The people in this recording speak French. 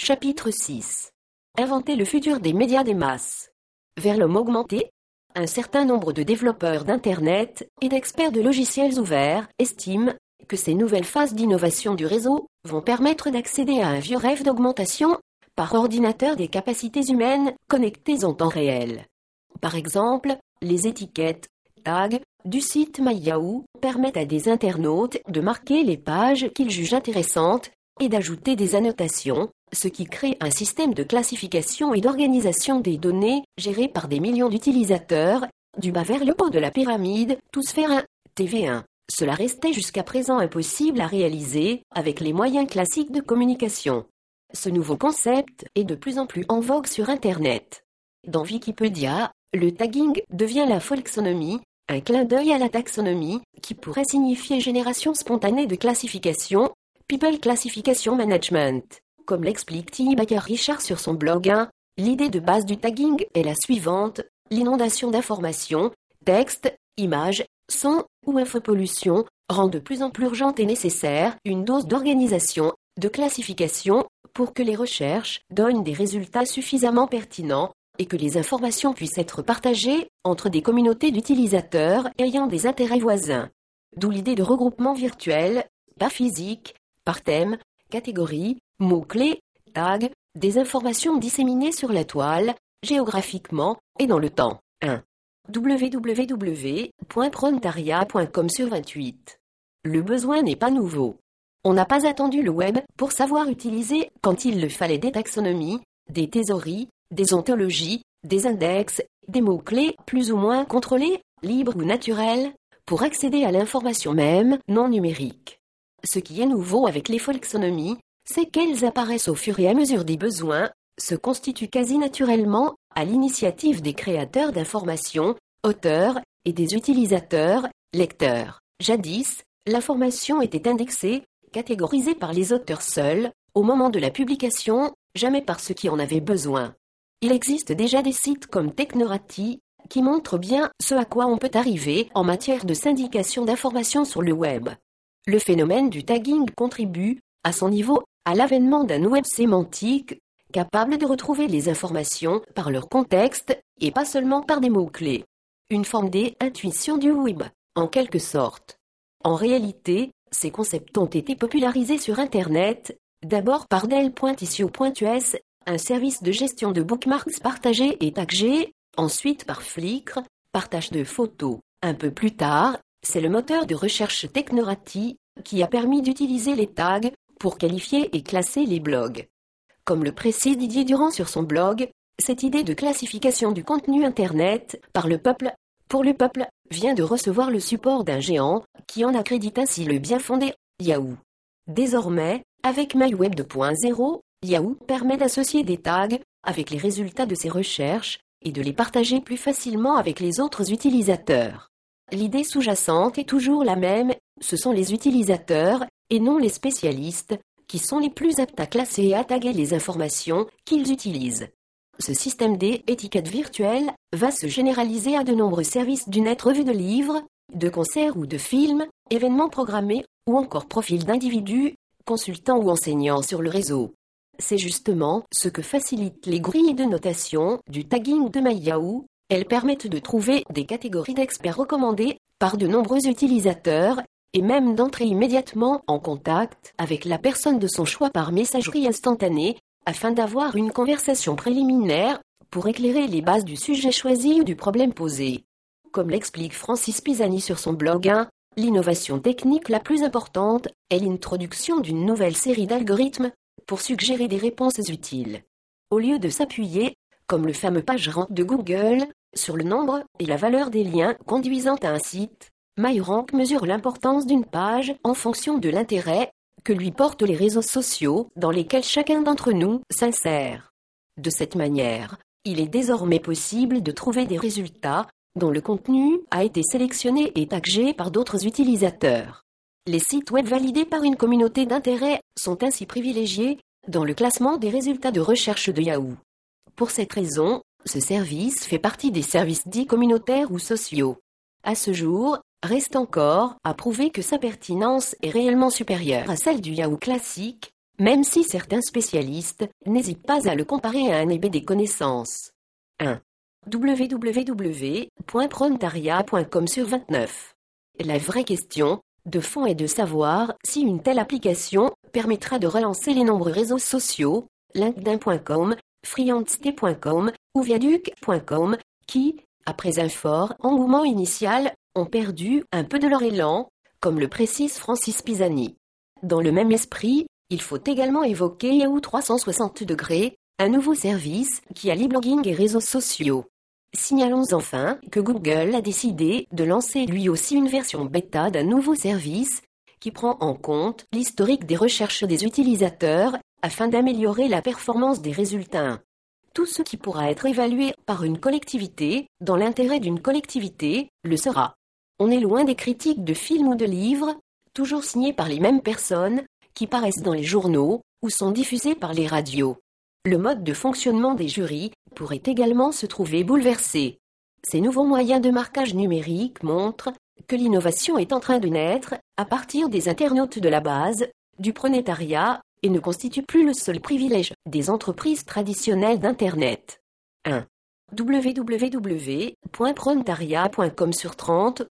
Chapitre 6. Inventer le futur des médias des masses. Vers l'homme augmenté, un certain nombre de développeurs d'Internet et d'experts de logiciels ouverts estiment que ces nouvelles phases d'innovation du réseau vont permettre d'accéder à un vieux rêve d'augmentation par ordinateur des capacités humaines connectées en temps réel. Par exemple, les étiquettes tags du site MyYahoo permettent à des internautes de marquer les pages qu'ils jugent intéressantes et d'ajouter des annotations, ce qui crée un système de classification et d'organisation des données géré par des millions d'utilisateurs, du bas vers le haut de la pyramide, tous faire un TV1. Cela restait jusqu'à présent impossible à réaliser avec les moyens classiques de communication. Ce nouveau concept est de plus en plus en vogue sur Internet. Dans Wikipédia, le tagging devient la folksonomie, un clin d'œil à la taxonomie, qui pourrait signifier génération spontanée de classification, People Classification Management. Comme l'explique T. Baker Richard sur son blog 1, l'idée de base du tagging est la suivante, l'inondation d'informations, textes, images, sons ou infopollution rend de plus en plus urgente et nécessaire une dose d'organisation, de classification, pour que les recherches donnent des résultats suffisamment pertinents et que les informations puissent être partagées entre des communautés d'utilisateurs ayant des intérêts voisins. D'où l'idée de regroupement virtuel, pas physique, par thème, catégorie, mots-clés, tags, des informations disséminées sur la toile, géographiquement et dans le temps. 1. www.prontaria.com sur 28. Le besoin n'est pas nouveau. On n'a pas attendu le web pour savoir utiliser, quand il le fallait, des taxonomies, des thésauries, des ontologies, des index, des mots-clés plus ou moins contrôlés, libres ou naturels, pour accéder à l'information même non numérique. Ce qui est nouveau avec les folksonomies, c'est qu'elles apparaissent au fur et à mesure des besoins, se constituent quasi naturellement, à l'initiative des créateurs d'informations, auteurs, et des utilisateurs, lecteurs. Jadis, l'information était indexée, catégorisée par les auteurs seuls, au moment de la publication, jamais par ceux qui en avaient besoin. Il existe déjà des sites comme Technorati, qui montrent bien ce à quoi on peut arriver en matière de syndication d'informations sur le web. Le phénomène du tagging contribue, à son niveau, à l'avènement d'un web sémantique, capable de retrouver les informations par leur contexte, et pas seulement par des mots-clés. Une forme d'intuition du web, en quelque sorte. En réalité, ces concepts ont été popularisés sur Internet, d'abord par Dell.issue.us, un service de gestion de bookmarks partagés et taggés, ensuite par Flickr, partage de photos. Un peu plus tard, c'est le moteur de recherche Technorati qui a permis d'utiliser les tags pour qualifier et classer les blogs. Comme le précise Didier Durand sur son blog, cette idée de classification du contenu Internet par le peuple, pour le peuple, vient de recevoir le support d'un géant qui en accrédite ainsi le bien fondé, Yahoo. Désormais, avec MyWeb 2.0, Yahoo permet d'associer des tags avec les résultats de ses recherches et de les partager plus facilement avec les autres utilisateurs. L'idée sous-jacente est toujours la même, ce sont les utilisateurs, et non les spécialistes, qui sont les plus aptes à classer et à taguer les informations qu'ils utilisent. Ce système d'étiquettes virtuelles va se généraliser à de nombreux services du net revue de livres, de concerts ou de films, événements programmés ou encore profils d'individus, consultants ou enseignants sur le réseau. C'est justement ce que facilitent les grilles de notation du tagging de MyYahoo elles permettent de trouver des catégories d'experts recommandés par de nombreux utilisateurs et même d'entrer immédiatement en contact avec la personne de son choix par messagerie instantanée afin d'avoir une conversation préliminaire pour éclairer les bases du sujet choisi ou du problème posé. Comme l'explique Francis Pisani sur son blog 1, l'innovation technique la plus importante est l'introduction d'une nouvelle série d'algorithmes pour suggérer des réponses utiles. Au lieu de s'appuyer, comme le fameux PageRank de Google, sur le nombre et la valeur des liens conduisant à un site, MyRank mesure l'importance d'une page en fonction de l'intérêt que lui portent les réseaux sociaux dans lesquels chacun d'entre nous s'insère. De cette manière, il est désormais possible de trouver des résultats dont le contenu a été sélectionné et tagué par d'autres utilisateurs. Les sites web validés par une communauté d'intérêt sont ainsi privilégiés dans le classement des résultats de recherche de Yahoo. Pour cette raison, ce service fait partie des services dits communautaires ou sociaux. À ce jour, reste encore à prouver que sa pertinence est réellement supérieure à celle du Yahoo classique, même si certains spécialistes n'hésitent pas à le comparer à un ébé des connaissances. 1. www.prontaria.com sur 29. La vraie question, de fond est de savoir si une telle application permettra de relancer les nombreux réseaux sociaux, linkedin.com, friandsté.com ou viaduc.com, qui, après un fort engouement initial, ont perdu un peu de leur élan, comme le précise Francis Pisani. Dans le même esprit, il faut également évoquer Yahoo 360 degrés, un nouveau service qui allie blogging et réseaux sociaux. Signalons enfin que Google a décidé de lancer lui aussi une version bêta d'un nouveau service qui prend en compte l'historique des recherches des utilisateurs afin d'améliorer la performance des résultats. Tout ce qui pourra être évalué par une collectivité, dans l'intérêt d'une collectivité, le sera. On est loin des critiques de films ou de livres, toujours signés par les mêmes personnes, qui paraissent dans les journaux ou sont diffusés par les radios. Le mode de fonctionnement des jurys pourrait également se trouver bouleversé. Ces nouveaux moyens de marquage numérique montrent que l'innovation est en train de naître à partir des internautes de la base, du pronétariat, et ne constitue plus le seul privilège des entreprises traditionnelles d'Internet. 1. www.pronétariat.com sur 30